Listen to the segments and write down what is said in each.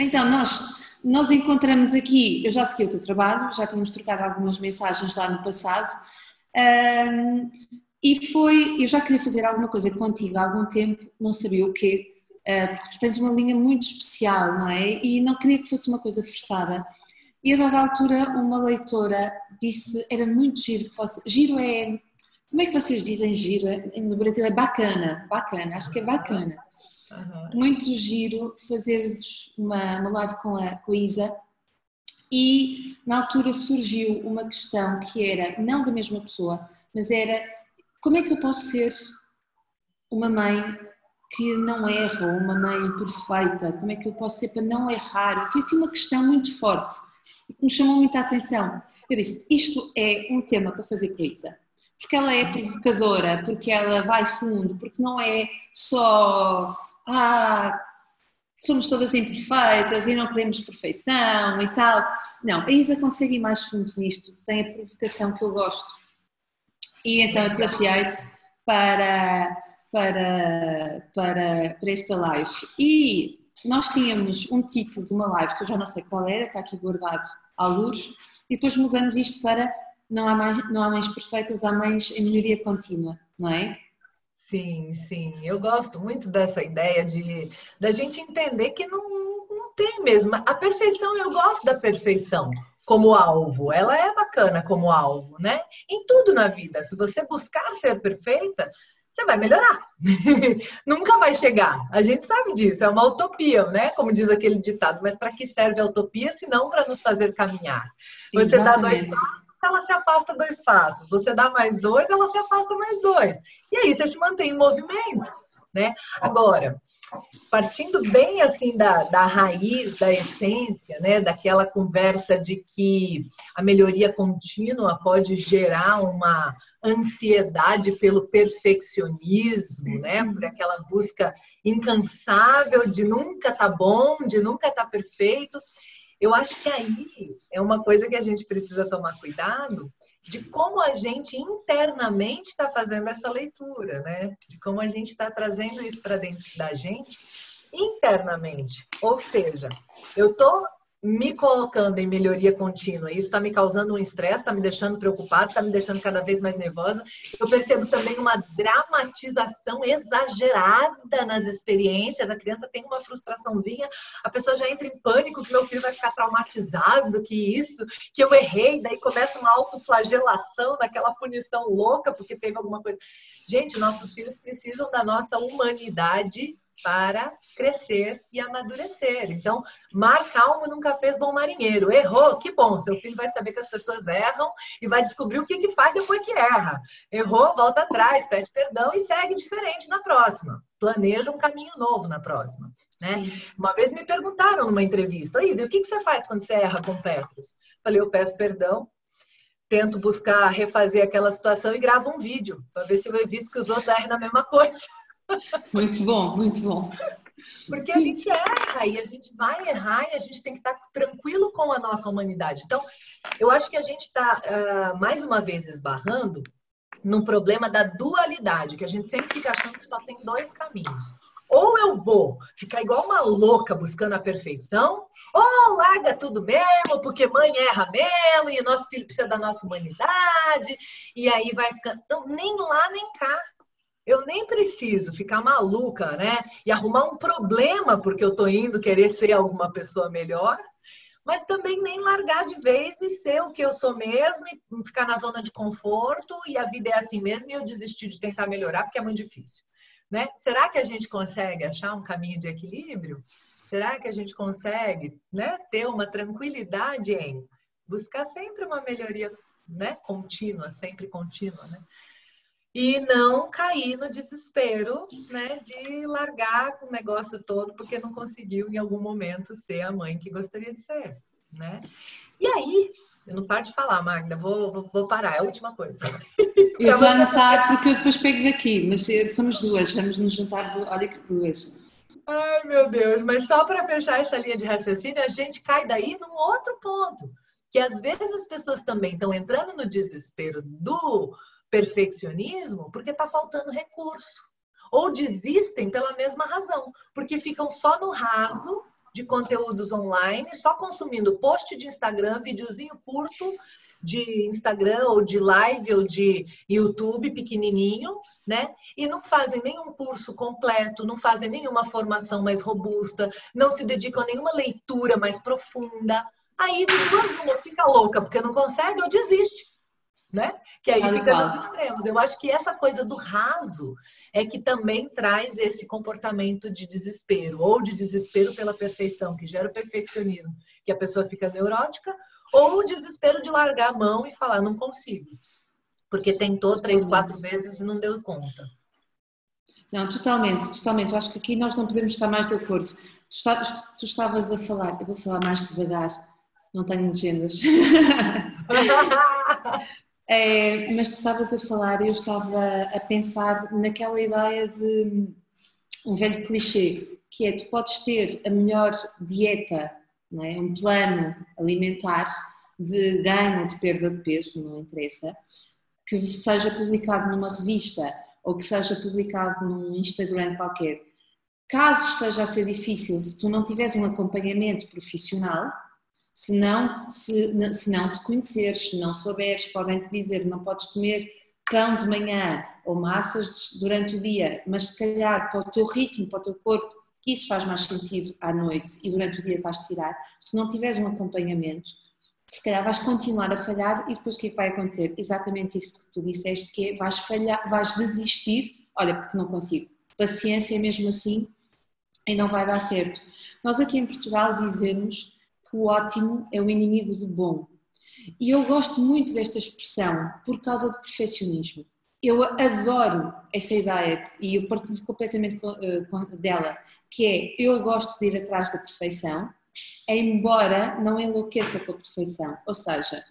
Então, nós, nós encontramos aqui, eu já segui o teu trabalho, já tínhamos trocado algumas mensagens lá no passado, um, e foi, eu já queria fazer alguma coisa contigo há algum tempo, não sabia o quê, uh, porque tu tens uma linha muito especial, não é? E não queria que fosse uma coisa forçada. E a dada altura, uma leitora disse, era muito giro que fosse, giro é, como é que vocês dizem giro? No Brasil é bacana, bacana, acho que é bacana. Uhum. Muito giro fazer uma, uma live com a, com a Isa e na altura surgiu uma questão que era, não da mesma pessoa, mas era como é que eu posso ser uma mãe que não erra, uma mãe perfeita, como é que eu posso ser para não errar? Foi assim uma questão muito forte e que me chamou muita atenção. Eu disse, isto é um tema para fazer com a Isa porque ela é provocadora, porque ela vai fundo, porque não é só ah, somos todas imperfeitas e não queremos perfeição e tal. Não, a Isa consegue ir mais fundo nisto, tem a provocação que eu gosto. E então eu desafiei-te para, para, para, para esta live. E nós tínhamos um título de uma live que eu já não sei qual era, está aqui guardado à luz, e depois mudamos isto para não há, mais, não há mães perfeitas, há mães em melhoria contínua, não é? Sim, sim. Eu gosto muito dessa ideia de da gente entender que não, não tem mesmo. A perfeição, eu gosto da perfeição como alvo. Ela é bacana como alvo, né? Em tudo na vida. Se você buscar ser perfeita, você vai melhorar. Nunca vai chegar. A gente sabe disso, é uma utopia, né? Como diz aquele ditado. Mas para que serve a utopia se não para nos fazer caminhar? Você Exatamente. dá dois passos ela se afasta dois passos. Você dá mais dois, ela se afasta mais dois. E aí você se mantém em movimento. Né? Agora, partindo bem assim da, da raiz, da essência, né? daquela conversa de que a melhoria contínua pode gerar uma ansiedade pelo perfeccionismo, né? por aquela busca incansável de nunca tá bom, de nunca tá perfeito. Eu acho que aí é uma coisa que a gente precisa tomar cuidado de como a gente internamente está fazendo essa leitura, né? De como a gente está trazendo isso para dentro da gente internamente. Ou seja, eu estou me colocando em melhoria contínua. Isso está me causando um estresse, está me deixando preocupado, está me deixando cada vez mais nervosa. Eu percebo também uma dramatização exagerada nas experiências. A criança tem uma frustraçãozinha, a pessoa já entra em pânico que meu filho vai ficar traumatizado, que isso, que eu errei, daí começa uma autoflagelação, daquela punição louca porque teve alguma coisa. Gente, nossos filhos precisam da nossa humanidade para crescer e amadurecer. Então, mar calmo nunca fez bom marinheiro. Errou, que bom. Seu filho vai saber que as pessoas erram e vai descobrir o que, que faz depois que erra. Errou, volta atrás, pede perdão e segue diferente na próxima. Planeja um caminho novo na próxima. Né? Uma vez me perguntaram numa entrevista, Isa, o que, que você faz quando você erra com Petros? Falei, eu peço perdão, tento buscar refazer aquela situação e gravo um vídeo para ver se eu evito que os outros errem na mesma coisa. Muito bom, muito bom. Porque Sim. a gente erra e a gente vai errar e a gente tem que estar tranquilo com a nossa humanidade. Então, eu acho que a gente está, uh, ah, mais uma vez, esbarrando num problema da dualidade, que a gente sempre fica achando que só tem dois caminhos. Ou eu vou ficar igual uma louca buscando a perfeição, ou larga tudo mesmo, porque mãe erra mesmo, e nosso filho precisa da nossa humanidade, e aí vai ficando. Então, nem lá nem cá. Eu nem preciso ficar maluca, né? E arrumar um problema porque eu tô indo querer ser alguma pessoa melhor, mas também nem largar de vez e ser o que eu sou mesmo e ficar na zona de conforto e a vida é assim mesmo e eu desistir de tentar melhorar porque é muito difícil, né? Será que a gente consegue achar um caminho de equilíbrio? Será que a gente consegue, né, ter uma tranquilidade em buscar sempre uma melhoria, né, contínua, sempre contínua, né? E não cair no desespero, né, de largar o negócio todo porque não conseguiu em algum momento ser a mãe que gostaria de ser, né? E aí, eu não paro de falar, Magda, vou, vou, vou parar, é a última coisa. Eu estou a anotar porque eu depois pego daqui, mas eh, somos duas, vamos nos juntar, olha que duas. Ai, meu Deus, mas só para fechar essa linha de raciocínio, a gente cai daí num outro ponto, que às vezes as pessoas também estão entrando no desespero do perfeccionismo porque está faltando recurso. Ou desistem pela mesma razão, porque ficam só no raso de conteúdos online, só consumindo post de Instagram, videozinho curto de Instagram ou de live ou de YouTube pequenininho, né? E não fazem nenhum curso completo, não fazem nenhuma formação mais robusta, não se dedicam a nenhuma leitura mais profunda. Aí de duas uma fica louca porque não consegue ou desiste, né? Que aí fica nos extremos. Eu acho que essa coisa do raso é que também traz esse comportamento de desespero ou de desespero pela perfeição, que gera o perfeccionismo, que a pessoa fica neurótica, ou o desespero de largar a mão e falar, não consigo. Porque tentou três, quatro vezes e não deu conta. Não, totalmente, totalmente. Eu acho que aqui nós não podemos estar mais de acordo. Tu, estavas, tu estavas a falar, eu vou falar mais devagar, não tenho legendas. é, mas tu estavas a falar eu estava a pensar naquela ideia de um velho clichê, que é tu podes ter a melhor dieta não é? um plano alimentar de ganho ou de perda de peso, não interessa, que seja publicado numa revista ou que seja publicado num Instagram qualquer. Caso esteja a ser difícil, se tu não tiveres um acompanhamento profissional, se não, se, se não te conheceres, se não souberes, podem te dizer não podes comer pão de manhã ou massas durante o dia, mas se calhar para o teu ritmo, para o teu corpo, isso faz mais sentido à noite e durante o dia vais tirar. Se não tiveres um acompanhamento, se calhar vais continuar a falhar e depois o que é vai acontecer? Exatamente isso que tu disseste, que é vais falhar, vais desistir, olha, porque não consigo. Paciência mesmo assim e não vai dar certo. Nós aqui em Portugal dizemos que o ótimo é o inimigo do bom. E eu gosto muito desta expressão por causa do perfeccionismo eu adoro essa ideia e eu partilho completamente eh, dela, que é eu gosto de ir atrás da perfeição, embora não enlouqueça com a perfeição. Ou seja,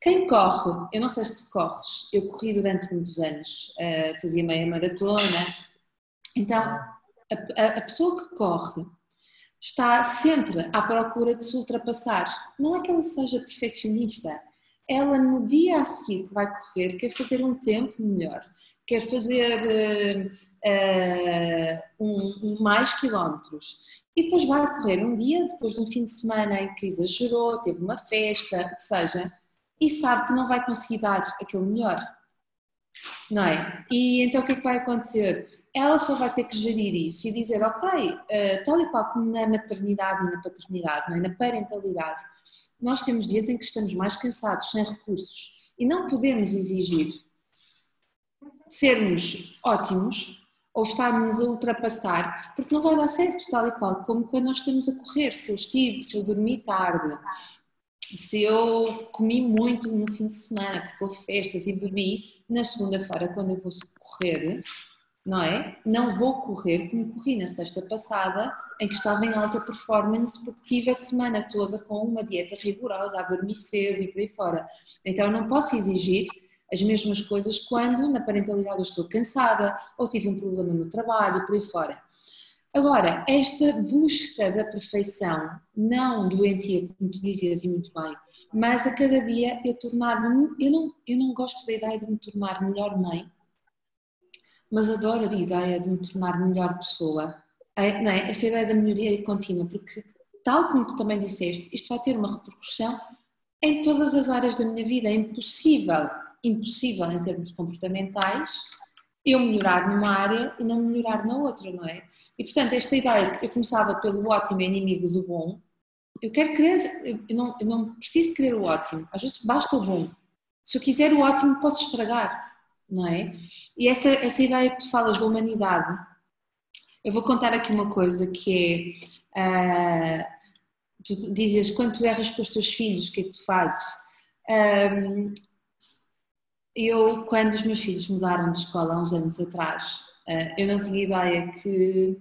quem corre, eu não sei se tu corres, eu corri durante muitos anos, eh, fazia meia maratona, então a, a pessoa que corre está sempre à procura de se ultrapassar. Não é que ela seja perfeccionista, ela no dia a seguir que vai correr quer fazer um tempo melhor, quer fazer uh, um, um mais quilómetros e depois vai correr um dia, depois de um fim de semana em que exagerou, teve uma festa, o que seja, e sabe que não vai conseguir dar aquele melhor. Não é? E então o que é que vai acontecer? Ela só vai ter que gerir isso e dizer, ok, uh, tal e qual como na maternidade e na paternidade, é? na parentalidade, nós temos dias em que estamos mais cansados, sem recursos, e não podemos exigir sermos ótimos ou estarmos a ultrapassar, porque não vai dar certo, tal e qual como quando nós estamos a correr. Se eu estive, se eu dormi tarde, se eu comi muito no fim de semana, porque houve festas e bebi, na segunda-feira, quando eu vou correr, não é? Não vou correr como corri na sexta passada, em que estava em alta performance, porque tive a semana toda com uma dieta rigorosa, a dormir cedo e por aí fora. Então não posso exigir as mesmas coisas quando na parentalidade eu estou cansada ou tive um problema no trabalho e por aí fora. Agora, esta busca da perfeição, não doentia, como tu dizias e muito bem, mas a cada dia eu tornar-me, eu não, eu não gosto da ideia de me tornar melhor mãe, mas adoro a ideia de me tornar melhor pessoa. Não é? Esta ideia da melhoria contínua, porque, tal como tu também disseste, isto vai ter uma repercussão em todas as áreas da minha vida. É impossível, impossível em termos comportamentais, eu melhorar numa área e não melhorar na outra, não é? E portanto, esta ideia, eu começava pelo ótimo inimigo do bom, eu quero querer, eu não, eu não preciso querer o ótimo, às vezes basta o bom. Se eu quiser o ótimo, posso estragar não é? E essa, essa ideia que tu falas da humanidade, eu vou contar aqui uma coisa que é, uh, tu dizes, quando tu erras com os teus filhos, o que é que tu fazes? Um, eu, quando os meus filhos mudaram de escola há uns anos atrás, uh, eu não tinha ideia que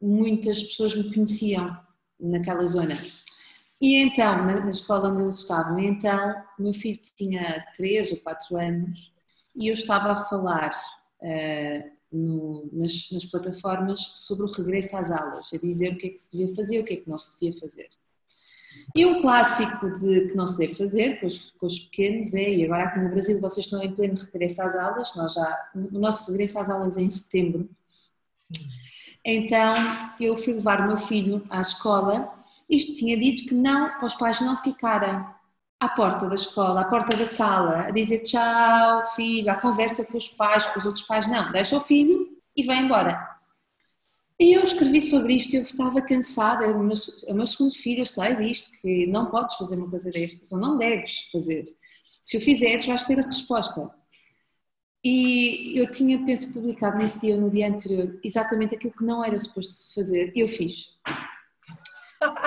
muitas pessoas me conheciam naquela zona. E então, na, escola onde eles estavam, então, meu filho tinha 3 ou 4 anos e eu estava a falar uh, no, nas, nas, plataformas sobre o regresso às aulas, a dizer o que é que se devia fazer o que é que não se devia fazer. E um clássico de que não se deve fazer com os, com os pequenos é, e agora aqui no Brasil vocês estão em pleno regresso às aulas, nós já, o nosso regresso às aulas é em setembro. Sim. Então eu fui levar o meu filho à escola isto tinha dito que não, para os pais não ficarem à porta da escola, à porta da sala, a dizer tchau, filho, à conversa com os pais, com os outros pais, não, deixa o filho e vai embora. E eu escrevi sobre isto, eu estava cansada, é o, meu, é o meu segundo filho, eu sei disto, que não podes fazer uma coisa destas, ou não deves fazer. Se o fizeres, vais ter a resposta. E eu tinha, penso, publicado nesse dia no dia anterior exatamente aquilo que não era suposto fazer, eu fiz.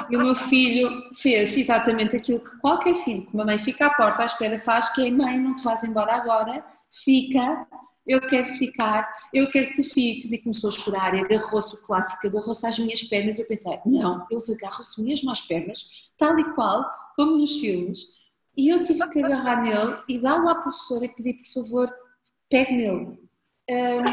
E o meu filho fez exatamente aquilo que qualquer filho, que uma mãe fica à porta à espera faz, que é mãe, não te vais embora agora, fica, eu quero ficar, eu quero que tu fiques. E começou a chorar e agarrou-se, o clássico, agarrou-se às minhas pernas. Eu pensei, não, eles agarram-se mesmo às pernas, tal e qual, como nos filmes. E eu tive que agarrar nele e dar-o à professora e pedir, por favor, pegue nele. Um,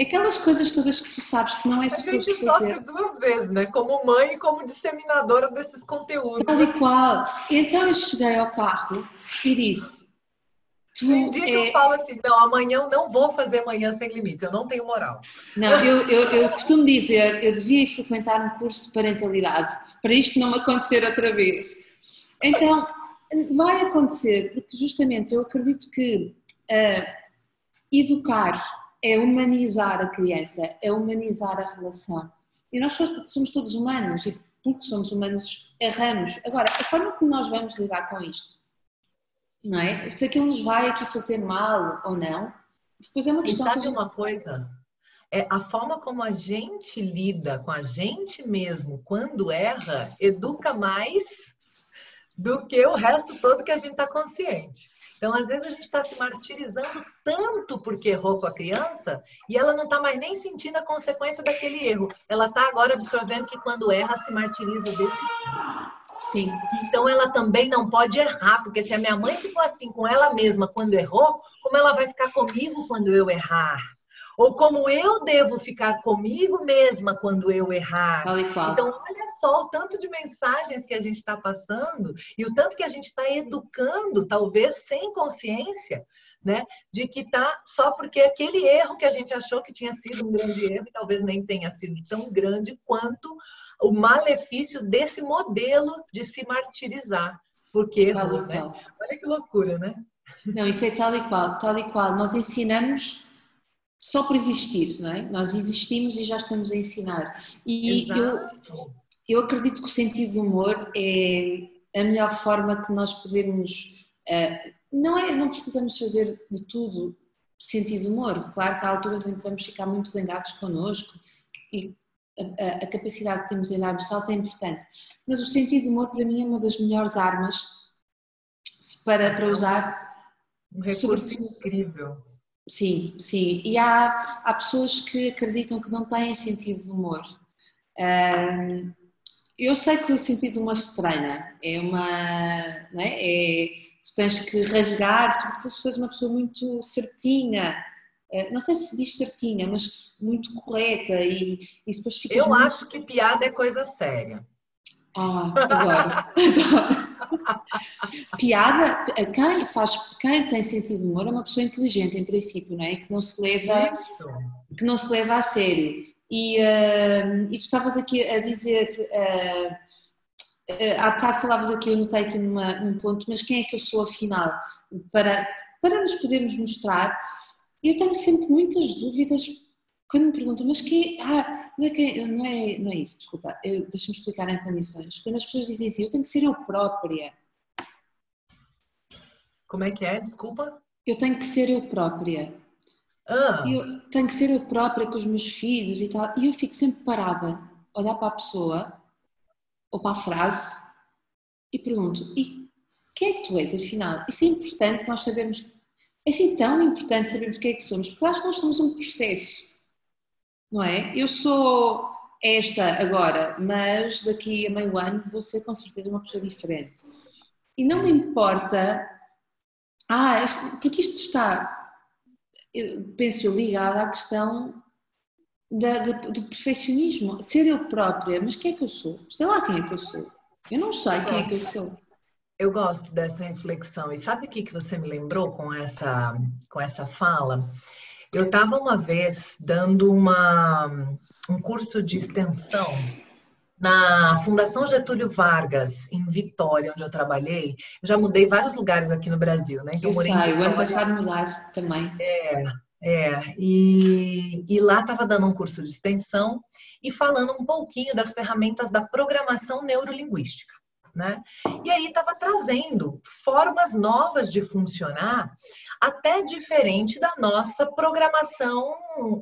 aquelas coisas todas que tu sabes que não é suposto fazer. A gente duas vezes, né? Como mãe e como disseminadora desses conteúdos. Tal e qual. Então eu cheguei ao carro e disse... Tem dia que é... eu falo assim, não, amanhã eu não vou fazer manhã sem limites, eu não tenho moral. Não, eu, eu, eu costumo dizer, eu devia frequentar um curso de parentalidade para isto não acontecer outra vez. Então, vai acontecer, porque justamente eu acredito que uh, educar é humanizar a criança, é humanizar a relação. E nós somos todos humanos e porque somos humanos erramos. Agora, a forma como nós vamos lidar com isto, não é? Se aquilo nos vai aqui fazer mal ou não, depois é uma questão. E sabe gente... uma coisa? É a forma como a gente lida com a gente mesmo quando erra educa mais do que o resto todo que a gente está consciente. Então, às vezes, a gente está se martirizando tanto porque errou com a criança e ela não está mais nem sentindo a consequência daquele erro. Ela está agora absorvendo que quando erra, se martiriza desse Sim. Então, ela também não pode errar, porque se a minha mãe ficou assim com ela mesma quando errou, como ela vai ficar comigo quando eu errar? Ou como eu devo ficar comigo mesma quando eu errar. Então, olha só o tanto de mensagens que a gente está passando e o tanto que a gente está educando, talvez sem consciência, né? De que tá só porque aquele erro que a gente achou que tinha sido um grande erro, e talvez nem tenha sido tão grande quanto o malefício desse modelo de se martirizar. Porque errou, né? Olha que loucura, né? Não, isso é tal e qual, tal e qual. Nós ensinamos só por existir, não é? Nós existimos e já estamos a ensinar. E eu, eu acredito que o sentido do humor é a melhor forma que nós podemos. Uh, não, é, não precisamos fazer de tudo sentido humor. Claro que há alturas em que vamos ficar muito zangados connosco e a, a, capacidade que temos em dar o salto é importante. Mas o sentido de humor, para mim, é uma das melhores armas para, para usar. Um recurso incrível Sim, sim. E há, há pessoas que acreditam que não têm sentido de humor. Um, eu sei que o sentido de humor se treina. É uma. Não é? é tu tens que rasgar, sobretudo se fores uma pessoa muito certinha. Uh, não sei se diz certinha, mas muito correta e, e depois ficas. Eu muito... acho que piada é coisa séria. Ah, adoro. adoro. Piada, quem faz, quem tem sentido de humor é uma pessoa inteligente em princípio, não é? Que não se leva, que não se leva a sério. E, uh, e tu estavas aqui a dizer, uh, uh, há bocado falavas aqui, eu notei aqui numa, num ponto, mas quem é que eu sou afinal? Para, para nos podermos mostrar, eu tenho sempre muitas dúvidas quando me perguntam, mas que ah, não é, que, não é, não é isso, desculpa, deixa-me explicar em condições. Quando as pessoas dizem assim, eu tenho que ser eu própria. Como é que é? Desculpa. Eu tenho que ser eu própria. Ah. Eu tenho que ser eu própria com os meus filhos e tal. E eu fico sempre parada, olhar para a pessoa ou para a frase e pergunto: e quem é que tu és, afinal? Isso é importante nós sabermos. É assim tão importante sabermos o que é que somos, porque eu acho que nós somos um processo não é? Eu sou esta agora, mas daqui a meio ano vou ser com certeza uma pessoa diferente. E não me importa, ah, porque isto está, eu penso ligado à questão da, da, do perfeccionismo, ser eu própria, mas quem é que eu sou? Sei lá quem é que eu sou. Eu não sei quem é que eu sou. Eu gosto dessa reflexão. E sabe o que, que você me lembrou com essa, com essa fala? Eu estava uma vez dando uma, um curso de extensão na Fundação Getúlio Vargas, em Vitória, onde eu trabalhei. Eu já mudei vários lugares aqui no Brasil, né? Então, eu morei sei, o ano passado mudaste também. É, é. E, e lá estava dando um curso de extensão e falando um pouquinho das ferramentas da programação neurolinguística. Né? E aí estava trazendo formas novas de funcionar até diferente da nossa programação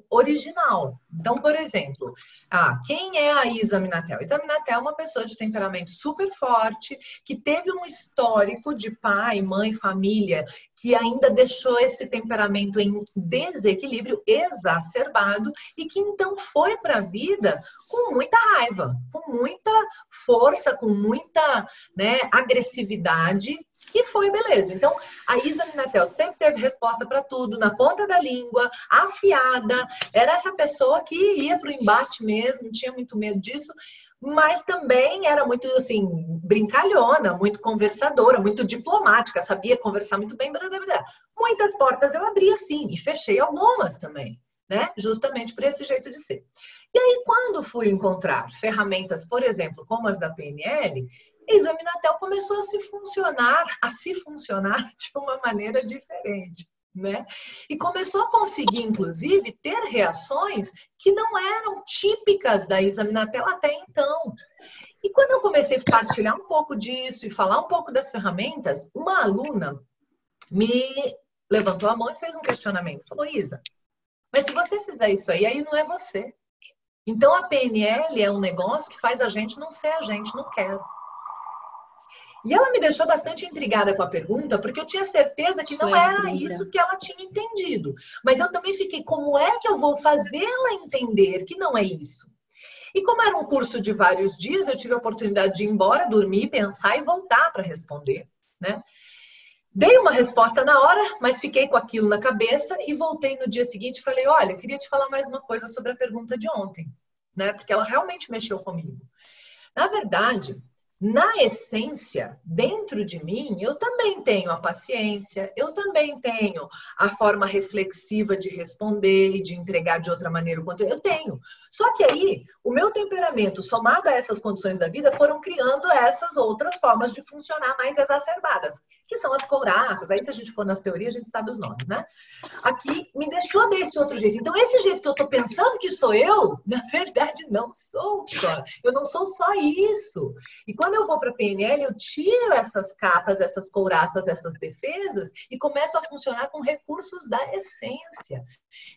original. Então, por exemplo, ah, quem é a Isa Minatel? Isa Minatel é uma pessoa de temperamento super forte, que teve um histórico de pai, mãe, família, que ainda deixou esse temperamento em desequilíbrio exacerbado e que então foi para a vida com muita raiva, com muita força, com muita né, agressividade e foi, beleza. Então, a Isa Minatel sempre teve resposta para tudo, na ponta da língua, afiada. Era essa pessoa que ia para o embate mesmo, tinha muito medo disso, mas também era muito, assim, brincalhona, muito conversadora, muito diplomática, sabia conversar muito bem. Blá, blá, blá. Muitas portas eu abri sim, e fechei algumas também, né? Justamente por esse jeito de ser. E aí, quando fui encontrar ferramentas, por exemplo, como as da PNL, Examinatel começou a se funcionar, a se funcionar de uma maneira diferente. Né? E começou a conseguir, inclusive, ter reações que não eram típicas da Examinatel até então. E quando eu comecei a partilhar um pouco disso e falar um pouco das ferramentas, uma aluna me levantou a mão e fez um questionamento. Falou, Isa, mas se você fizer isso aí, aí não é você. Então a PNL é um negócio que faz a gente não ser a gente, não quero. E ela me deixou bastante intrigada com a pergunta, porque eu tinha certeza que não era isso que ela tinha entendido. Mas eu também fiquei, como é que eu vou fazê-la entender que não é isso? E como era um curso de vários dias, eu tive a oportunidade de ir embora, dormir, pensar e voltar para responder, né? Dei uma resposta na hora, mas fiquei com aquilo na cabeça e voltei no dia seguinte e falei: Olha, queria te falar mais uma coisa sobre a pergunta de ontem, né? Porque ela realmente mexeu comigo. Na verdade, na essência, dentro de mim, eu também tenho a paciência, eu também tenho a forma reflexiva de responder e de entregar de outra maneira o conteúdo. Eu tenho. Só que aí, o meu temperamento, somado a essas condições da vida, foram criando essas outras formas de funcionar mais exacerbadas, que são as couraças. Aí, se a gente for nas teorias, a gente sabe os nomes, né? Aqui me deixou desse outro jeito. Então, esse jeito que eu tô pensando que sou eu, na verdade, não sou. Eu não sou só isso. E quando eu vou para a PNL, eu tiro essas capas, essas couraças, essas defesas e começo a funcionar com recursos da essência.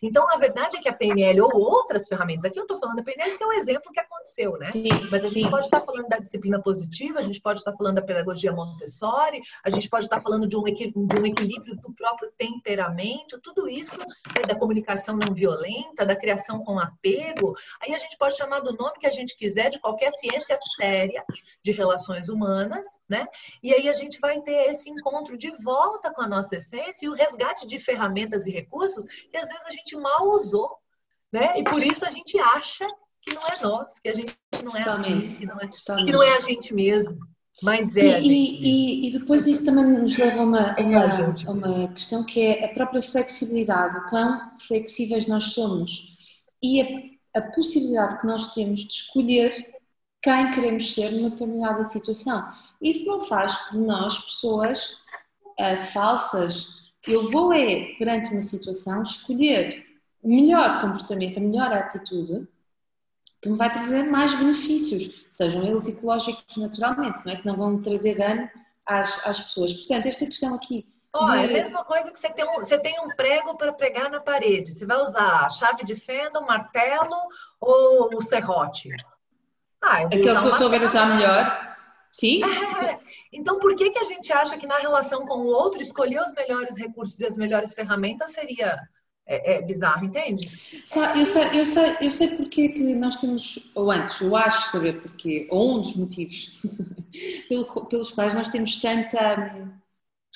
Então, a verdade é que a PNL ou outras ferramentas, aqui eu estou falando da PNL que é um exemplo que aconteceu, né? Sim, Mas a gente sim. pode estar falando da disciplina positiva, a gente pode estar falando da pedagogia Montessori, a gente pode estar falando de um, de um equilíbrio do próprio temperamento, tudo isso né, da comunicação não violenta, da criação com apego. Aí a gente pode chamar do nome que a gente quiser de qualquer ciência séria de relações humanas, né? E aí a gente vai ter esse encontro de volta com a nossa essência e o resgate de ferramentas e recursos que às vezes a gente mal usou, né? E por isso a gente acha que não é nós, que a gente não é a gente, que não é, que não é a gente mesmo. Mas é. Sim, e, e, e, depois isso também nos leva a uma, é uma, a uma questão que é a própria flexibilidade, o quão flexíveis nós somos e a, a possibilidade que nós temos de escolher quem queremos ser numa determinada situação. Isso não faz de nós pessoas uh, falsas. Eu vou é, perante uma situação, escolher o melhor comportamento, a melhor atitude que me vai trazer mais benefícios, sejam eles ecológicos naturalmente, não é? Que não vão trazer dano às, às pessoas. Portanto, esta questão aqui Oh, de... É a mesma coisa que você tem um, você tem um prego para pregar na parede. Você vai usar a chave de fenda, o martelo ou o serrote? Ah, Aquele que eu souber usar melhor. Sim. É. Então, por que, que a gente acha que na relação com o outro, escolher os melhores recursos e as melhores ferramentas seria é, é bizarro, entende? eu, sei, eu, sei, eu sei porque que nós temos, ou antes, eu acho saber porque, ou um dos motivos pelos quais nós temos tanta hum,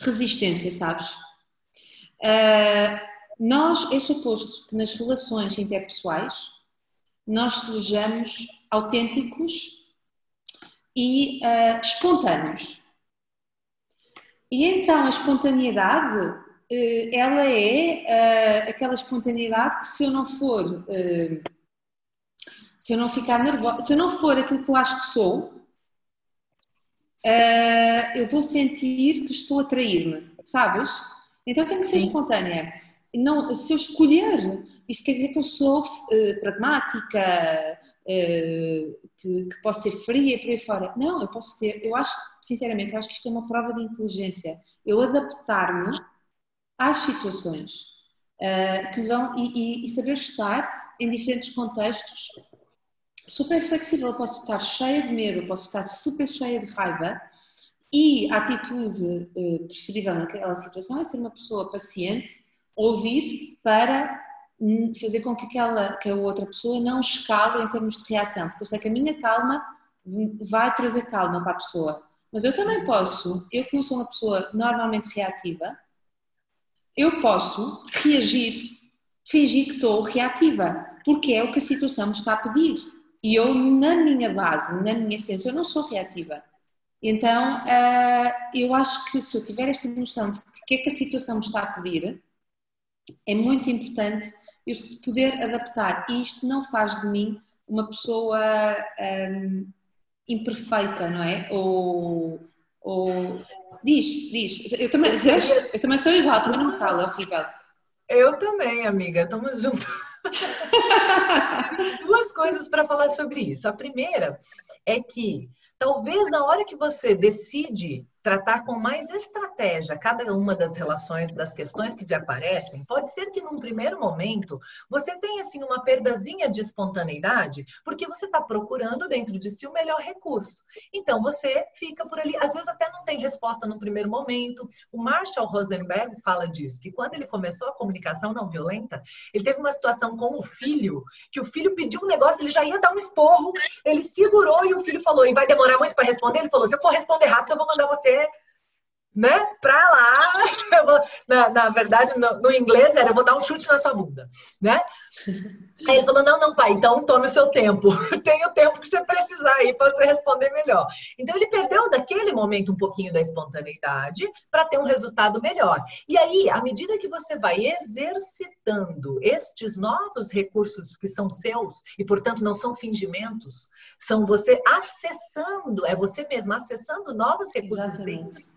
resistência, sabes? Uh, nós, é suposto que nas relações interpessoais nós sejamos autênticos e uh, espontâneos. E então a espontaneidade, uh, ela é uh, aquela espontaneidade que se eu não for se eu não ficar nervosa, se eu não for aquilo que eu acho que sou, eu vou sentir que estou a trair-me, sabes? Então eu tenho que ser Sim. espontânea. Não, se eu escolher, isso quer dizer que eu sou uh, pragmática, uh, que, que, posso ser fria por aí fora. Não, eu posso ser, eu acho, sinceramente, eu acho que isto é uma prova de inteligência. Eu adaptar-me às situações uh, que vão e, e, e saber estar em diferentes contextos super flexível. Eu posso estar cheia de medo, posso estar super cheia de raiva e a atitude preferível naquela situação é ser uma pessoa paciente, ouvir para fazer com que, aquela, que a outra pessoa não escale em termos de reação, porque eu sei que a minha calma vai trazer calma para a pessoa. Mas eu também posso, eu que não sou uma pessoa normalmente reativa, eu posso reagir, fingir que estou reativa, porque é o que a situação me está a pedir. E eu, na minha base, na minha essência, eu não sou reativa. Então, uh, eu acho que se eu tiver esta noção de que é que a situação me está a pedir, é muito importante eu poder adaptar. E isto não faz de mim uma pessoa um, imperfeita, não é? Ou, ou... Diz, diz. Eu também, eu também sou igual, também não me falo, é horrível. Eu também, amiga, estamos juntos. Duas coisas para falar sobre isso. A primeira é que talvez na hora que você decide tratar com mais estratégia cada uma das relações, das questões que lhe aparecem, pode ser que num primeiro momento você tenha assim uma perdazinha de espontaneidade, porque você está procurando dentro de si o melhor recurso. Então você fica por ali, às vezes até não tem resposta no primeiro momento. O Marshall Rosenberg fala disso, que quando ele começou a comunicação não violenta, ele teve uma situação com o filho, que o filho pediu um negócio, ele já ia dar um esporro, ele segurou e o filho falou: "E vai demorar muito para responder?" Ele falou: "Se eu for responder rápido, eu vou mandar você there né, pra lá. Vou, na, na, verdade, no, no, inglês era eu vou dar um chute na sua bunda, né? Aí ele falou: não, não, pai, então tome o seu tempo. Tem o tempo que você precisar aí para você responder melhor. Então ele perdeu daquele momento um pouquinho da espontaneidade para ter um resultado melhor. E aí, à medida que você vai exercitando estes novos recursos que são seus e, portanto, não são fingimentos, são você acessando, é você mesmo acessando novos recursos Exatamente. dentro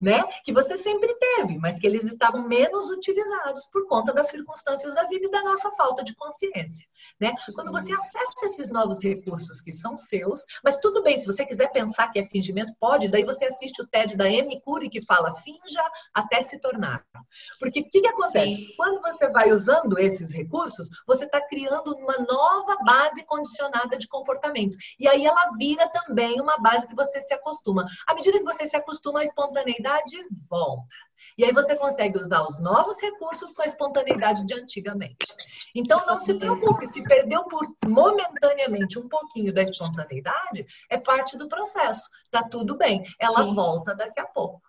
né? Que você sempre teve, mas que eles estavam menos utilizados por conta das circunstâncias da vida e da nossa falta de consciência, né? Quando você acessa esses novos recursos que são seus, mas tudo bem, se você quiser pensar que é fingimento, pode, daí você assiste o TED da Amy Curi que fala finja até se tornar. Porque o que, que acontece? Sim. Quando você vai usando esses recursos, você está criando uma nova base condicionada de comportamento. E aí ela vira também uma base que você se acostuma. À medida que você se acostuma à espontaneidade, espontaneidade volta. E aí você consegue usar os novos recursos com a espontaneidade de antigamente. Então não se preocupe, se perdeu por momentaneamente um pouquinho da espontaneidade, é parte do processo. Tá tudo bem. Ela Sim. volta daqui a pouco.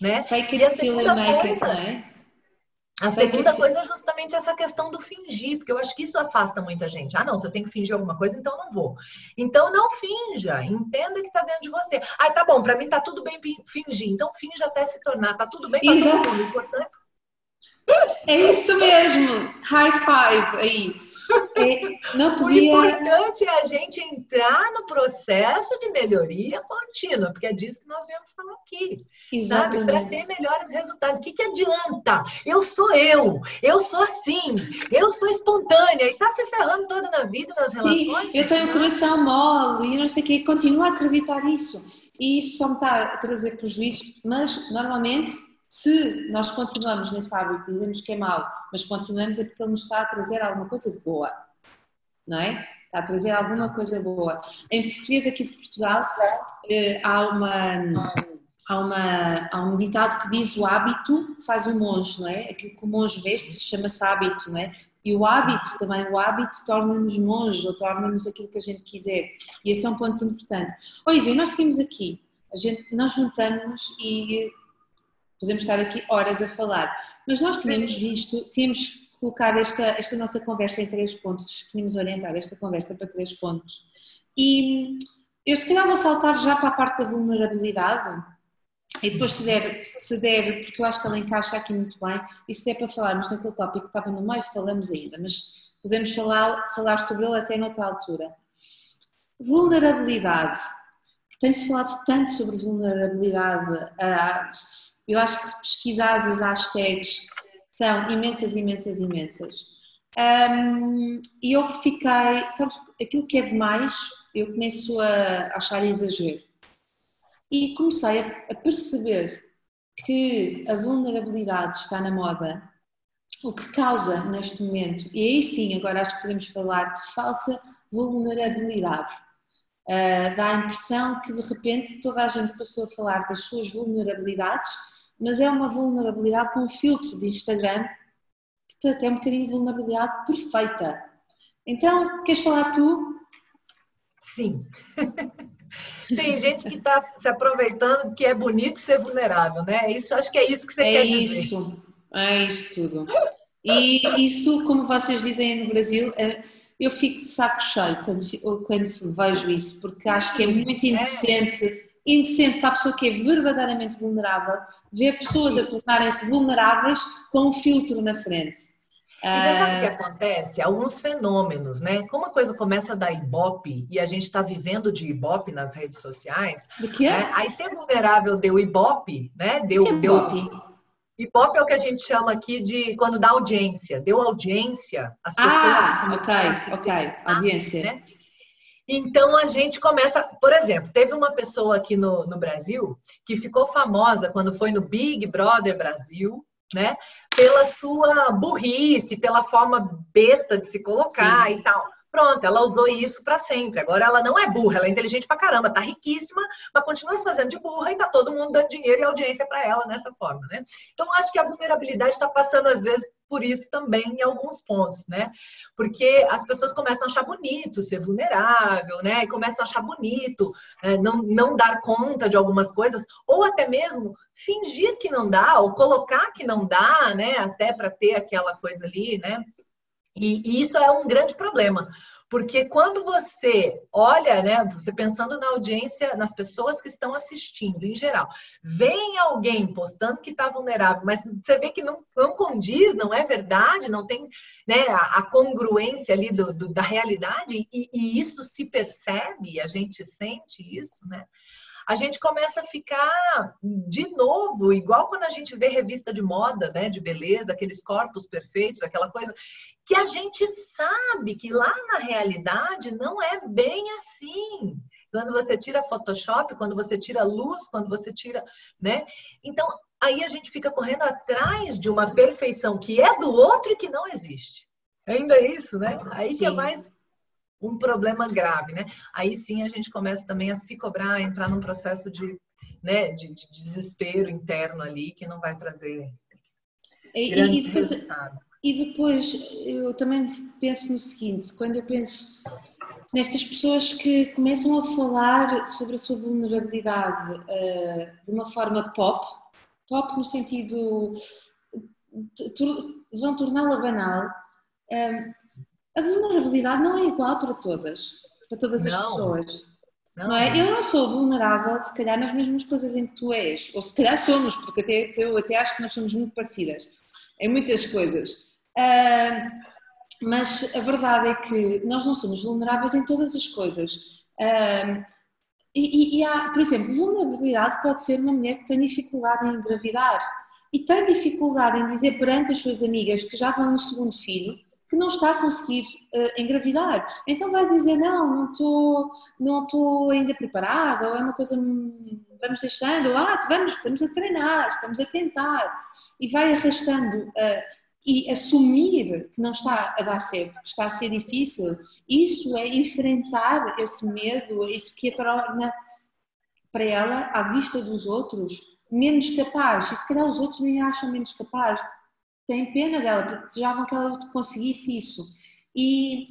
Né? Fake it till you make it, né? A segunda coisa é justamente essa questão do fingir, porque eu acho que isso afasta muita gente. Ah, não, se eu tenho que fingir alguma coisa, então não vou. Então não finja, entenda que está dentro de você. Ah, tá bom, para mim tá tudo bem fingir, então finja até se tornar, tá tudo bem para todo mundo. Importante é isso mesmo. High five aí. É, não podia... O importante é a gente entrar no processo de melhoria contínua, porque é disso que nós viemos falar aqui. Exatamente. Para ter melhores resultados. O que, que adianta? Eu sou eu, eu sou assim, eu sou espontânea e está se ferrando toda na vida, nas Sim, relações. Eu tenho o coração mole e não sei o que, continuo a acreditar nisso. E isso só me está a trazer prejuízos, mas normalmente se nós continuamos nesse hábito e dizemos que é mau, mas continuamos é porque ele nos está a trazer alguma coisa boa, não é? Está a trazer alguma coisa boa. Em português aqui de Portugal eh, há, uma, há, uma, há um ditado que diz o hábito faz o monge, não é? Aquilo que o monge veste chama-se hábito, não é? E o hábito também, o hábito torna-nos monges ou torna-nos aquilo que a gente quiser. E esse é um ponto importante. Olha, nós tínhamos aqui, a gente, nós juntamos e podemos estar aqui horas a falar, mas nós tínhamos visto, tínhamos colocado esta, esta nossa conversa em três pontos, tínhamos orientado esta conversa para três pontos. E eu se calhar vou saltar já para a parte da vulnerabilidade, e depois se der, se der, porque eu acho que ela encaixa aqui muito bem, e se der para falarmos naquele tópico que estava no meio, falamos ainda, mas podemos falar, falar sobre ele até noutra altura. Vulnerabilidade. Tem-se falado tanto sobre vulnerabilidade, ah, eu acho que se pesquisares as hashtags, são imensas, imensas, imensas. Um, e eu fiquei, sabes, aquilo que é demais, eu começo a achar exagero. E comecei a perceber que a vulnerabilidade está na moda, o que causa neste momento, e aí sim, agora acho que podemos falar de falsa vulnerabilidade. Uh, dá a impressão que de repente toda a gente passou a falar das suas vulnerabilidades, mas é uma vulnerabilidade com um filtro de Instagram que até é um bocadinho de vulnerabilidade perfeita. Então, queres falar tu? Sim. Tem gente que está se aproveitando que é bonito ser vulnerável, né? Isso, acho que é isso que você é quer isso, dizer. É isso tudo. E isso, como vocês dizem no Brasil, é, eu fico de saco cheio quando, quando vejo isso, porque acho que é muito é. indecente, indecente para a pessoa que é verdadeiramente vulnerável, ver pessoas a tornarem-se vulneráveis com um filtro na frente. E você sabe o que ah. acontece? Alguns fenômenos, né? Como a coisa começa a dar ibope e a gente está vivendo de ibope nas redes sociais, do que? Né? aí ser vulnerável deu ibope, né? Deu, que deu ibope? Ibope é o que a gente chama aqui de quando dá audiência, deu audiência às pessoas. Ah, ok, ok, audiência. Né? Então a gente começa, por exemplo, teve uma pessoa aqui no, no Brasil que ficou famosa quando foi no Big Brother Brasil, né? Pela sua burrice, pela forma besta de se colocar Sim. e tal. Pronto, ela usou isso para sempre. Agora ela não é burra, ela é inteligente pra caramba, tá riquíssima, mas continua se fazendo de burra e tá todo mundo dando dinheiro e audiência para ela nessa forma, né? Então acho que a vulnerabilidade está passando às vezes por isso também em alguns pontos, né? Porque as pessoas começam a achar bonito ser vulnerável, né? E começam a achar bonito né? não, não dar conta de algumas coisas, ou até mesmo fingir que não dá, ou colocar que não dá, né? Até para ter aquela coisa ali, né? E, isso é um grande problema, porque quando você olha, né, você pensando na audiência, nas pessoas que estão assistindo em geral, vem alguém postando que está vulnerável, mas você vê que não, não condiz, não é verdade, não tem né, a, a congruência ali do, do, da realidade, e, e isso se percebe, a gente sente isso, né? A gente começa a ficar de novo, igual quando a gente vê revista de moda, né, de beleza, aqueles corpos perfeitos, aquela coisa, que a gente sabe que lá na realidade não é bem assim. Quando você tira Photoshop, quando você tira luz, quando você tira, né? Então, aí a gente fica correndo atrás de uma perfeição que é do outro e que não existe. Ainda é isso, né? Aí Sim. que é mais um problema grave, né? Aí sim a gente começa também a se cobrar, a entrar num processo de, né, de, de desespero interno ali que não vai trazer e, e, depois, resultados. E depois eu também penso no seguinte, quando eu penso nestas pessoas que começam a falar sobre a sua vulnerabilidade uh, de uma forma pop, pop no sentido vão torná-la banal. Uh, a vulnerabilidade não é igual para todas, para todas as não. pessoas. Não. não. é? Eu não sou vulnerável, se calhar, nas mesmas coisas em que tu és, ou se calhar somos, porque até, eu até acho que nós somos muito parecidas em muitas coisas. Uh, mas a verdade é que nós não somos vulneráveis em todas as coisas. Uh, e, e, há, por exemplo, vulnerabilidade pode ser uma mulher que tem dificuldade em engravidar e tem dificuldade em dizer perante as suas amigas que já vão no segundo filho que não está a conseguir uh, engravidar. Então vai dizer, não, não estou não ainda preparada, ou é uma coisa, hum, vamos deixando, ou ah, vamos, estamos a treinar, estamos a tentar, e vai arrastando uh, e assumir que não está a dar certo, que está a ser difícil, isso é enfrentar esse medo, isso que a torna para ela, à vista dos outros, menos capaz, e se calhar os outros nem acham menos capaz, têm pena dela, porque desejavam que ela conseguisse isso. E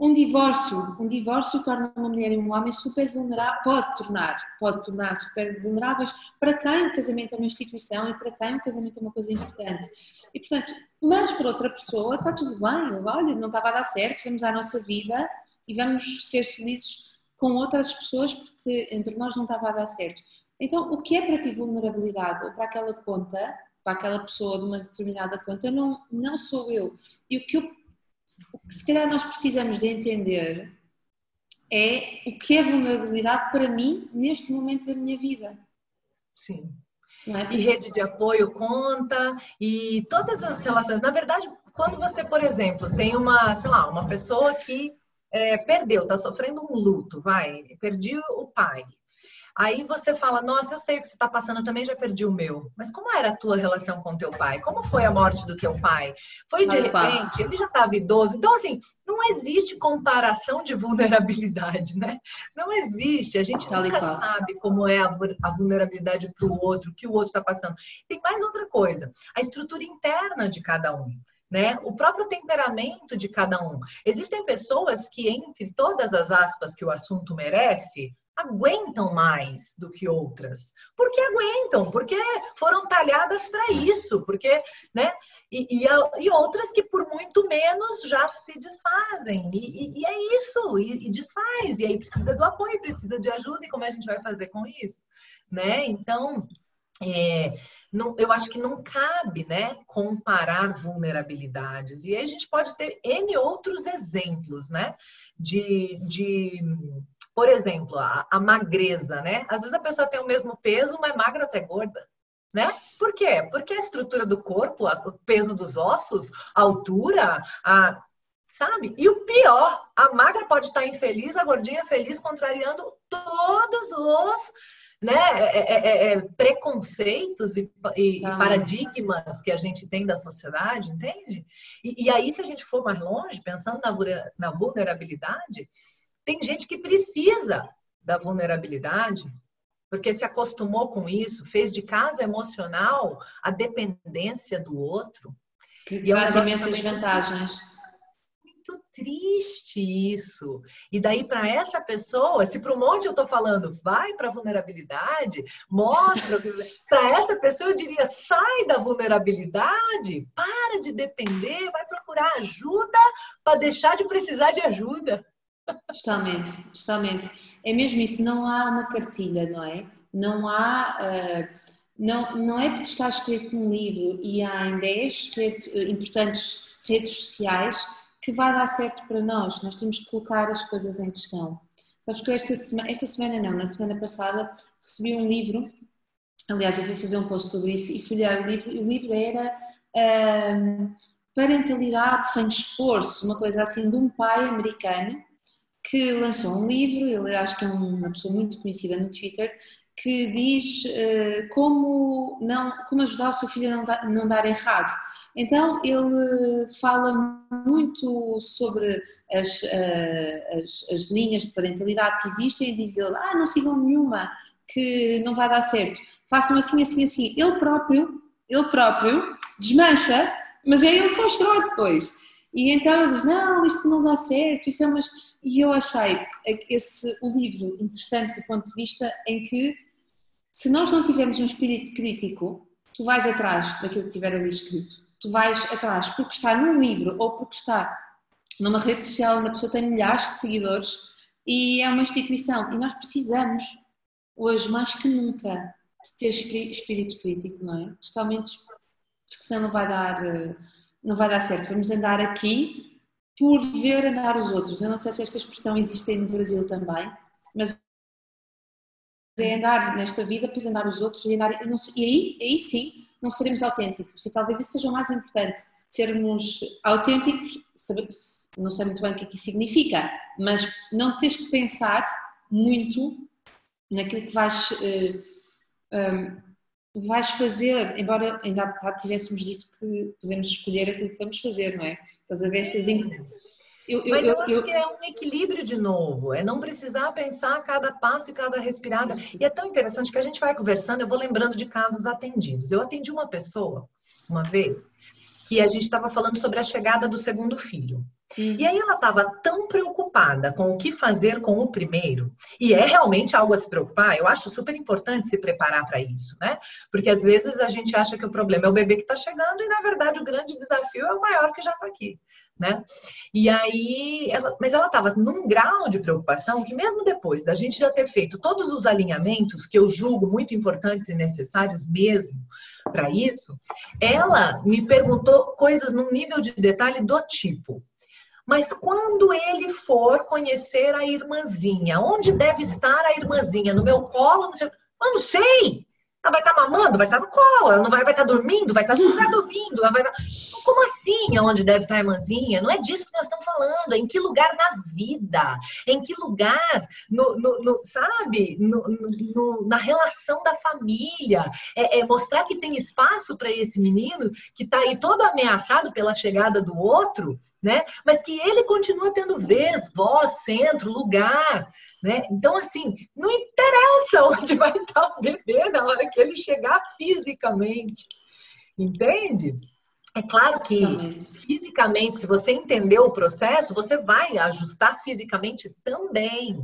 um divórcio, um divórcio torna uma mulher e um homem super vulnerável, pode tornar, pode tornar super vulneráveis para quem o casamento é uma instituição e para quem o casamento é uma coisa importante. E portanto, mas para outra pessoa está tudo bem, olha, não estava a dar certo, vamos à nossa vida e vamos ser felizes com outras pessoas porque entre nós não estava a dar certo. Então, o que é para ti vulnerabilidade ou para aquela conta, para aquela pessoa de uma determinada conta, não, não sou eu. E o que, eu, o que se calhar nós precisamos de entender é o que é vulnerabilidade para mim neste momento da minha vida. Sim. É? E rede de apoio conta, e todas as relações. Na verdade, quando você, por exemplo, tem uma, sei lá, uma pessoa que é, perdeu, está sofrendo um luto, vai, perdi o pai. Aí você fala, nossa, eu sei o que você está passando, eu também já perdi o meu. Mas como era a tua relação com teu pai? Como foi a morte do teu pai? Foi de repente? Ele já estava idoso. Então, assim, não existe comparação de vulnerabilidade, né? Não existe. A gente tá nunca sabe como é a vulnerabilidade para o outro, o que o outro está passando. Tem mais outra coisa, a estrutura interna de cada um né? O próprio temperamento de cada um. Existem pessoas que, entre todas as aspas que o assunto merece, aguentam mais do que outras. Porque aguentam, porque foram talhadas para isso, porque, né? E, e, e, outras que por muito menos já se desfazem. E, e é isso, e, desfaz. E aí precisa do apoio, precisa de ajuda, e como a gente vai fazer com isso? Né? Então, é, não, eu acho que não cabe né, comparar vulnerabilidades. E aí a gente pode ter N outros exemplos, né? De, de por exemplo, a, a magreza, né? Às vezes a pessoa tem o mesmo peso, mas magra até gorda. Né? Por quê? Porque a estrutura do corpo, o peso dos ossos, a altura, a, sabe? E o pior, a magra pode estar infeliz, a gordinha feliz, contrariando todos os né, é, é, é, é, preconceitos e, e paradigmas que a gente tem da sociedade, entende? E, e, aí, se a gente for mais longe, pensando na, na vulnerabilidade, tem gente que precisa da vulnerabilidade porque se acostumou com isso, fez de casa emocional a dependência do outro. Que traz imensas vantagens muito triste isso. E daí, para essa pessoa, se para um monte eu estou falando, vai para a vulnerabilidade, mostra. para essa pessoa, eu diria, sai da vulnerabilidade, para de depender, vai procurar ajuda para deixar de precisar de ajuda. Totalmente, totalmente. É mesmo isso, não há uma cartilha, não é? Não há. Uh, não, não é porque está escrito num livro e há em 10 importantes redes sociais que vai dar certo para nós. Nós temos que colocar as coisas em questão. Sabes que eu esta semana, esta semana não, na semana passada recebi um livro, aliás eu vou fazer um post sobre isso e ler o livro, e o livro era um, Parentalidade sem Esforço, uma coisa assim de um pai americano que lançou um livro, ele acho que é uma pessoa muito conhecida no Twitter, que diz uh, como, não, como ajudar o seu filho a não dar, não dar errado. Então ele fala muito sobre as, uh, as, as, linhas de parentalidade que existem e diz ele, ah, não sigam nenhuma, que não vai dar certo. Façam assim, assim, assim. Ele próprio, ele próprio desmancha, mas é ele que constrói depois. E então ele diz, não, isto não dá certo, isso é umas... E eu achei esse, o livro interessante do ponto de vista em que se nós não tivermos um espírito crítico, tu vais atrás daquilo que tiver ali escrito. Tu vais atrás porque está num livro ou porque está numa rede social onde a pessoa tem milhares de seguidores e é uma instituição. E nós precisamos, hoje mais que nunca, de ter espírito crítico, não é? Totalmente, porque senão não vai dar, eh, não vai dar certo. Vamos andar aqui por ver andar os outros. Eu não sei se esta expressão existe aí no Brasil também, mas é andar nesta vida, depois andar os outros e, andar, e aí, aí sim não seremos autênticos. E talvez isso seja o mais importante, sermos autênticos, não sei muito bem o que é que isso significa, mas não tens que pensar muito naquilo que vais, uh, um, vais fazer, embora ainda há bocado tivéssemos dito que podemos escolher aquilo que vamos fazer, não é? Estás a ver estas eu, eu, Mas eu, eu acho eu... que é um equilíbrio de novo, é não precisar pensar cada passo e cada respirada. E é tão interessante que a gente vai conversando, eu vou lembrando de casos atendidos. Eu atendi uma pessoa, uma vez, que a gente estava falando sobre a chegada do segundo filho. Uhum. E aí ela estava tão preocupada com o que fazer com o primeiro, e é realmente algo a se preocupar, eu acho super importante se preparar para isso, né? Porque às vezes a gente acha que o problema é o bebê que está chegando, e na verdade o grande desafio é o maior que já está aqui né? E aí, ela, mas ela estava num grau de preocupação que mesmo depois da gente já ter feito todos os alinhamentos que eu julgo muito importantes e necessários mesmo para isso, ela me perguntou coisas num nível de detalhe do tipo: mas quando ele for conhecer a irmãzinha, onde deve estar a irmãzinha? No meu colo? Eu não sei. Ela vai estar tá mamando, vai estar tá no colo, ela não vai, vai estar tá dormindo, vai estar no lugar dormindo, ela vai estar... Como assim? Onde deve estar a irmãzinha? Não é disso que nós estamos falando. Em que lugar na vida? Em que lugar, no, no, no sabe? No, na relação da família. É, é mostrar que tem espaço para esse menino que está aí todo ameaçado pela chegada do outro, né? Mas que ele continua tendo vez, voz, centro, lugar. Né? Então, assim, não interessa onde vai estar o bebê na hora que ele chegar fisicamente. Entende? É claro que fisicamente, se você entender o processo, você vai ajustar fisicamente também,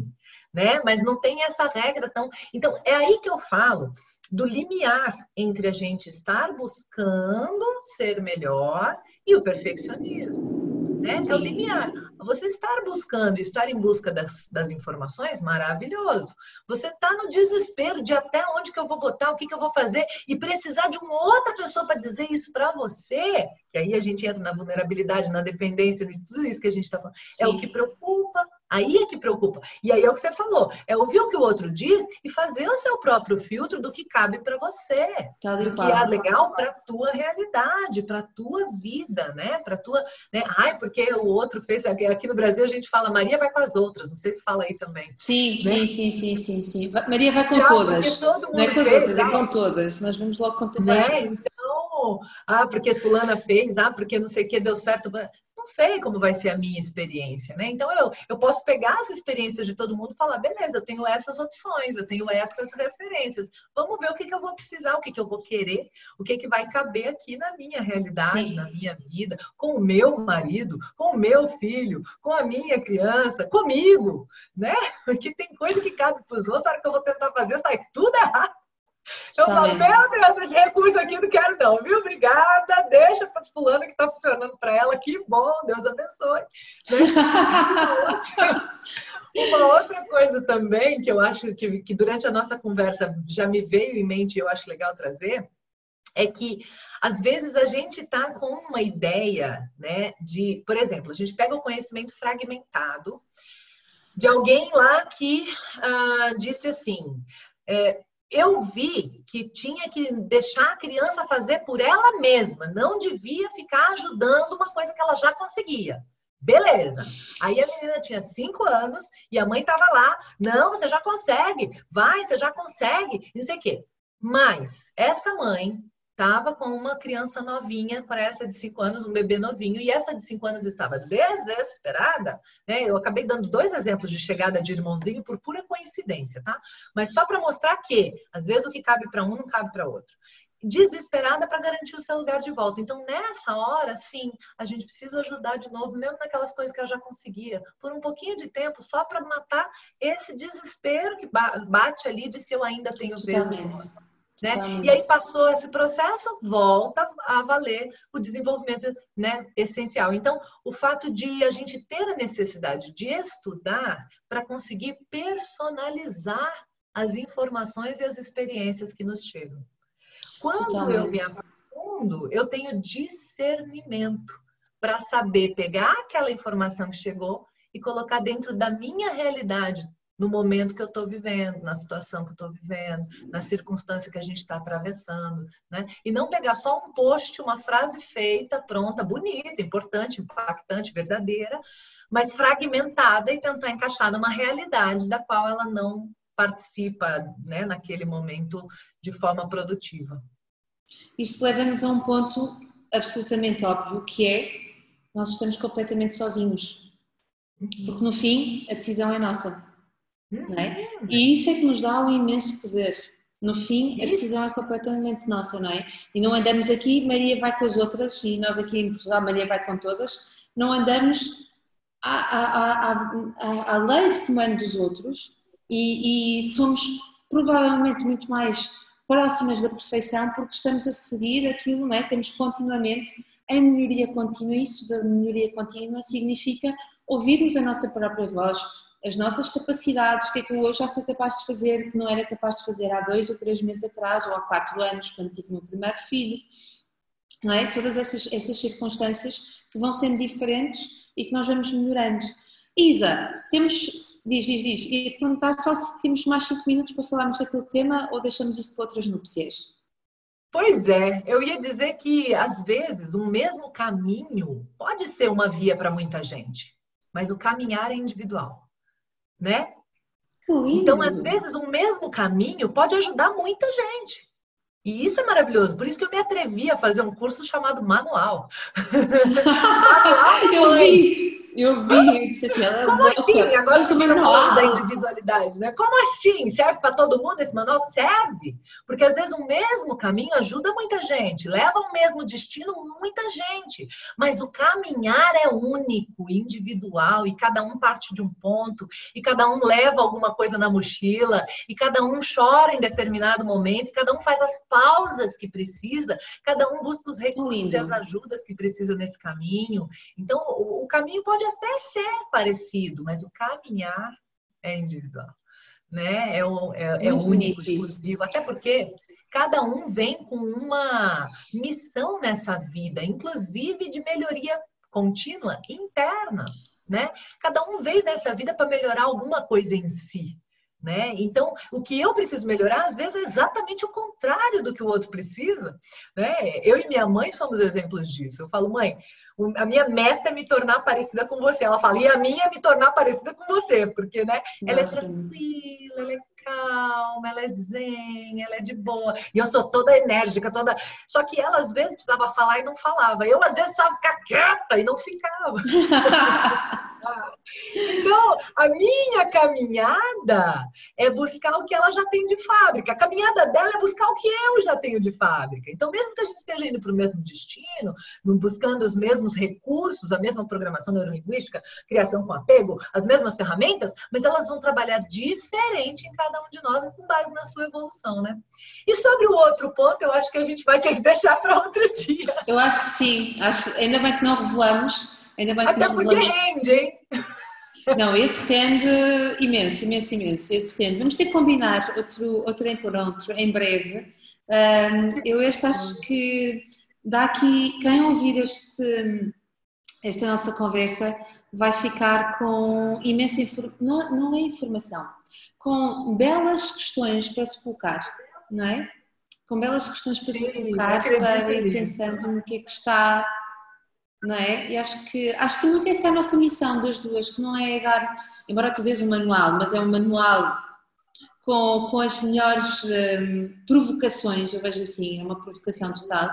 né? Mas não tem essa regra tão. Então, é aí que eu falo do limiar entre a gente estar buscando ser melhor e o perfeccionismo né? Sim. É o limiar. Você estar buscando, estar em busca das, das informações, maravilhoso. Você está no desespero de até onde que eu vou botar, o que, que eu vou fazer, e precisar de uma outra pessoa para dizer isso para você, e aí a gente entra na vulnerabilidade, na dependência, de tudo isso que a gente está falando. Sim. É o que preocupa, Aí é que preocupa. E aí é o que você falou, é ouvir o que o outro diz e fazer o seu próprio filtro do que cabe para você, tá do que é legal para tua realidade, para tua vida, né? Para tua, né? Ai, porque o outro fez aqui no Brasil a gente fala Maria vai com as outras, não sei se fala aí também. Sim, né? sim, sim, sim, sim, sim. Maria vai com Já, todas. Não é com as outras, é com todas. Nós vamos logo com todas. Né? Então, ah, porque fulana fez, ah, porque não sei o que deu certo não sei como vai ser a minha experiência, né? Então eu, eu posso pegar as experiências de todo mundo e falar, beleza, eu tenho essas opções, eu tenho essas referências. Vamos ver o que, que eu vou precisar, o que, que eu vou querer, o que, que vai caber aqui na minha realidade, Sim. na minha vida, com o meu marido, com o meu filho, com a minha criança, comigo, né? Porque tem coisa que cabe para os outros, a hora que eu vou tentar fazer, sai tudo errado. Eu falo, meu Deus, esse recurso aqui não quero não, viu? Obrigada, deixa para fulano que está funcionando para ela, que bom, Deus abençoe. Uma outra coisa também que eu acho que, que durante a nossa conversa já me veio em mente e eu acho legal trazer, é que às vezes a gente está com uma ideia, né, de, por exemplo, a gente pega o conhecimento fragmentado de alguém lá que uh, disse assim, é, eu vi que tinha que deixar a criança fazer por ela mesma, não devia ficar ajudando uma coisa que ela já conseguia. Beleza. Aí a menina tinha cinco anos e a mãe estava lá. Não, você já consegue. Vai, você já consegue. Não sei o quê. Mas essa mãe estava com uma criança novinha, para essa de 5 anos, um bebê novinho, e essa de 5 anos estava desesperada, né? Eu acabei dando dois exemplos de chegada de irmãozinho por pura coincidência, tá? Mas só para mostrar que, às vezes, o que cabe para um não cabe para outro. Desesperada para garantir o seu lugar de volta. Então, nessa hora, sim, a gente precisa ajudar de novo, mesmo naquelas coisas que eu já conseguia, por um pouquinho de tempo, só para matar esse desespero que bate ali de se eu ainda tenho vez. Né? E aí passou esse processo, volta a valer o desenvolvimento né, essencial. Então, o fato de a gente ter a necessidade de estudar para conseguir personalizar as informações e as experiências que nos chegam. Quando eu me aprofundo, eu tenho discernimento para saber pegar aquela informação que chegou e colocar dentro da minha realidade, no momento que eu estou vivendo, na situação que eu estou vivendo, na circunstância que a gente está atravessando, né? E não pegar só um post, uma frase feita, pronta, bonita, importante, impactante, verdadeira, mas fragmentada e tentar encaixar numa realidade da qual ela não participa, né, naquele momento de forma produtiva. Isso leva-nos a um ponto absolutamente óbvio, que é nós estamos completamente sozinhos. Uhum. Porque no fim a decisão é nossa. É? E isso é que nos dá um imenso poder. No fim, a decisão é completamente nossa, não é? E não andamos aqui, Maria vai com as outras, e nós aqui em Portugal, Maria vai com todas. Não andamos à, à, à, à lei de comando dos outros e, e somos provavelmente muito mais próximas da perfeição porque estamos a seguir aquilo, não é? Temos continuamente em melhoria contínua. Isso da melhoria contínua significa ouvirmos a nossa própria voz, as nossas capacidades, o que é que eu hoje já sou capaz de fazer que não era capaz de fazer há dois ou três meses atrás ou há quatro anos, quando tive o meu primeiro filho. Não é? Todas essas, essas circunstâncias que vão sendo diferentes e que nós vamos melhorando. Isa, temos, diz, diz, diz, e perguntar só se temos mais cinco minutos para falarmos daquele tema ou deixamos isso para outras núpcias? Pois é, eu ia dizer que às vezes um mesmo caminho pode ser uma via para muita gente, mas o caminhar é individual né? Então, às vezes, um mesmo caminho pode ajudar muita gente. E isso é maravilhoso. Por isso que eu me atrevi a fazer um curso chamado Manual. Manual eu vi. Eu vi, eu disse assim, ela é Como assim? Agora você falando da individualidade, né? Como assim? Serve para todo mundo esse manual? Serve! Porque às vezes o mesmo caminho ajuda muita gente, leva ao mesmo destino muita gente. Mas o caminhar é único, individual, e cada um parte de um ponto, e cada um leva alguma coisa na mochila, e cada um chora em determinado momento, e cada um faz as pausas que precisa, cada um busca os recursos Lindo. e as ajudas que precisa nesse caminho. Então, o, o caminho pode pode até ser parecido, mas o caminhar é individual, né? É, o, é, é único, exclusivo, até porque cada um vem com uma missão nessa vida, inclusive de melhoria contínua interna, né? Cada um veio nessa vida para melhorar alguma coisa em si. Né? Então, o que eu preciso melhorar, às vezes, é exatamente o contrário do que o outro precisa. Né? Eu e minha mãe somos exemplos disso. Eu falo, mãe, a minha meta é me tornar parecida com você. Ela fala, e a minha é me tornar parecida com você, porque, né? Ela é tranquila, ela é calma, ela é zen, ela é de boa. E eu sou toda enérgica, toda. Só que ela às vezes precisava falar e não falava. Eu às vezes precisava ficar quieta e não ficava. então, a minha caminhada é buscar o que ela já tem de fábrica. A caminhada dela é buscar o que eu já tenho de fábrica. Então, mesmo que a gente esteja indo para o mesmo destino, buscando os mesmos recursos, a mesma programação neurolinguística, criação com apego, as mesmas ferramentas, mas elas vão trabalhar diferente em cada um de nós com base na sua evolução, né? E sobre o outro ponto, eu acho que a gente vai ter que deixar para outro dia. Eu acho que sim, acho, ainda bem que não revelamos. Ainda bem que Até não porque revelamos. rende, hein? Não, esse rende imenso, imenso, imenso. Esse rende. Vamos ter que combinar outro, outro encontro em breve. Um, eu este acho que dá aqui, quem ouvir este, esta nossa conversa vai ficar com imensa informação, não, não é informação, com belas questões para se colocar, não é? Com belas questões para Sim, se colocar, para ir pensando no que é que está, não é? E acho que, acho que muito essa é a nossa missão das duas, que não é dar, embora tu dês um manual, mas é um manual com, com as melhores um, provocações, eu vejo assim, é uma provocação total.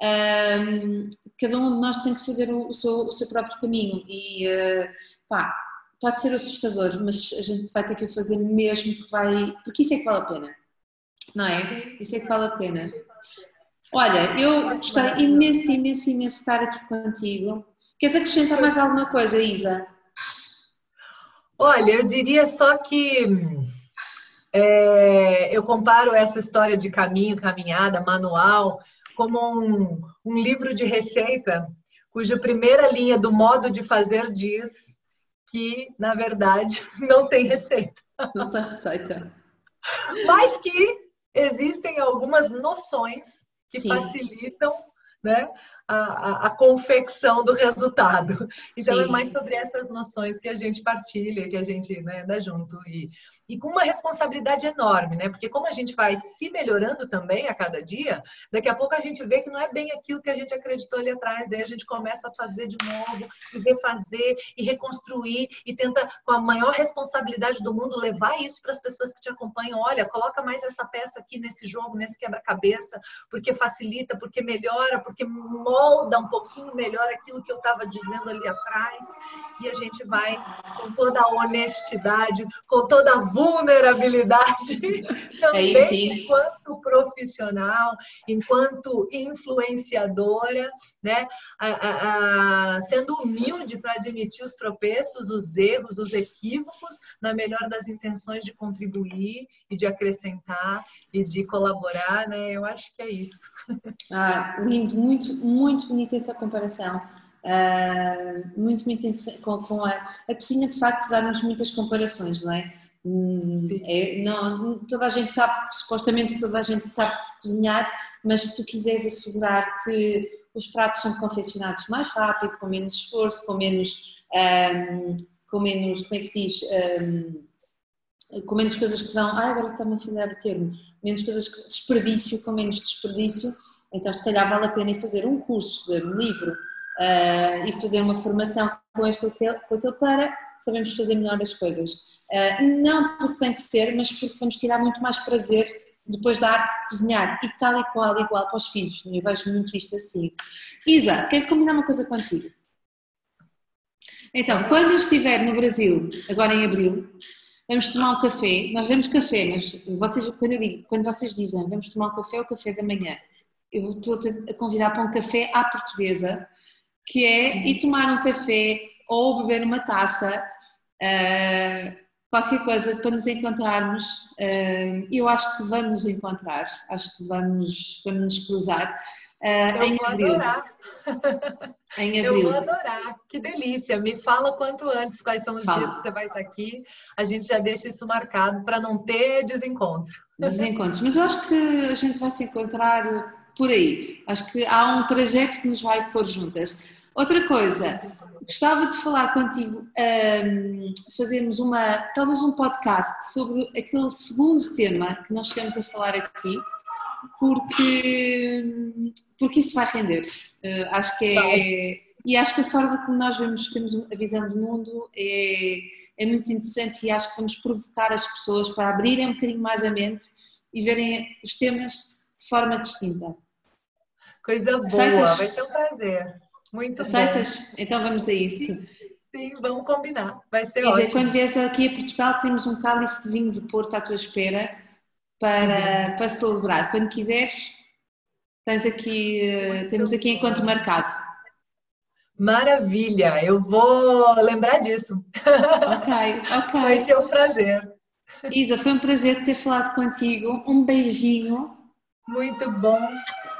Um, cada um de nós tem que fazer o, o, seu, o seu próprio caminho e uh, pá, pode ser assustador, mas a gente vai ter que o fazer mesmo porque vai, porque isso é que vale a pena, não é? Isso é que vale a pena. Olha, eu gostei imenso, imenso, imenso estar aqui contigo. Queres acrescentar mais alguma coisa, Isa? Olha, eu diria só que é, eu comparo essa história de caminho, caminhada, manual, como um, um livro de receita, cuja primeira linha do modo de fazer diz que, na verdade, não tem receita. Não tem receita. Mas que existem algumas noções que Sim. facilitam né, a, a, confecção do resultado. Então é Sim. é mais sobre essas noções que a gente partilha, que a gente né, dá junto e, e com uma responsabilidade enorme, né? Porque como a gente vai se melhorando também a cada dia, daqui a pouco a gente vê que não é bem aquilo que a gente acreditou ali atrás, daí a gente começa a fazer de novo e refazer e reconstruir e tenta com a maior responsabilidade do mundo levar isso para as pessoas que te acompanham. Olha, coloca mais essa peça aqui nesse jogo, nesse quebra-cabeça, porque facilita, porque melhora, porque molda um pouquinho melhor aquilo que eu estava dizendo ali atrás, e a gente vai com toda a honestidade, com toda a vulnerabilidade, também, enquanto profissional, enquanto influenciadora, né? A, a, a, sendo humilde para admitir os tropeços, os erros, os equívocos, na melhor das intenções de contribuir e de acrescentar e de colaborar, né? Eu acho que é isso. Ah, lindo, muito, muito bonita essa comparação. Uh, muito, muito com, com a, a cozinha de facto dá-nos muitas comparações, não é? Hum, é, não, toda a gente sabe, supostamente toda a gente sabe cozinhar, mas se tu quiseres assegurar que os pratos são confeccionados mais rápido, com menos esforço, com menos, um, com menos, como é que se diz, um, com menos coisas que vão, ah, agora está-me a falhar o termo, menos coisas que desperdício, com menos desperdício, então se calhar vale a pena fazer um curso, ler um livro uh, e fazer uma formação com este ou com aquele para sabermos fazer melhor as coisas. Uh, não porque tem que ser, mas porque vamos tirar muito mais prazer depois da arte de cozinhar e tal e qual, igual para os filhos. Eu vejo muito isto assim. Isa, quero combinar uma coisa contigo. Então, quando eu estiver no Brasil, agora em abril, vamos tomar um café. Nós damos café, mas vocês, quando, digo, quando vocês dizem vamos tomar um café, é o café da manhã. Eu estou a convidar para um café à portuguesa, que é ir tomar um café ou beber uma taça. Uh, qualquer coisa para nos encontrarmos, uh, eu acho que vamos nos encontrar, acho que vamos, vamos nos cruzar. Uh, eu vou abril. adorar. em abril. Eu vou adorar, que delícia. Me fala quanto antes quais são os fala. dias que você vai estar aqui. A gente já deixa isso marcado para não ter desencontro. Desencontros, mas eu acho que a gente vai se encontrar por aí. Acho que há um trajeto que nos vai pôr juntas. Outra coisa, gostava de falar contigo, um, fazermos uma, talvez um podcast sobre aquele segundo tema que nós estamos a falar aqui, porque, porque isso vai render. Uh, acho que é. E acho que a forma como nós vemos, temos a visão do mundo é, é muito interessante e acho que vamos provocar as pessoas para abrirem um bocadinho mais a mente e verem os temas de forma distinta. Coisa boa, vai ser um prazer. Muito Aceitas? Então vamos a isso. Sim, sim, vamos combinar. Vai ser ótimo. quando vieres aqui a Portugal, temos um cálice de vinho de Porto à tua espera para, uhum. para celebrar. Quando quiseres, tens aqui, temos aqui encontro marcado. Maravilha, eu vou lembrar disso. Ok, ok. Vai ser um prazer. Isa, foi um prazer ter falado contigo. Um beijinho. Muito bom.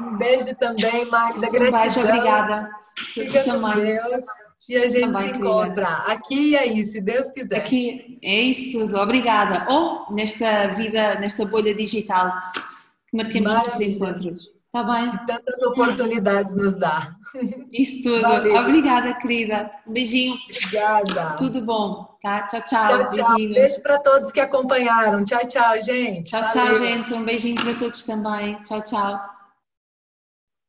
Um beijo também, Magda. Gratidão. Um beijo, obrigada. Fica com Deus. E a gente também, se encontra querida. aqui e aí, se Deus quiser. Aqui é isso tudo. Obrigada. Ou nesta vida, nesta bolha digital que marquemos os encontros. Está bem? E tantas oportunidades nos dá. Isso tudo. Valeu. Obrigada, querida. Um beijinho. Obrigada. Tudo bom, tá? Tchau, tchau. Tchau, tchau. Beijo para todos que acompanharam. Tchau, tchau, gente. Tchau, Valeu. tchau, gente. Um beijinho para todos também. Tchau, tchau.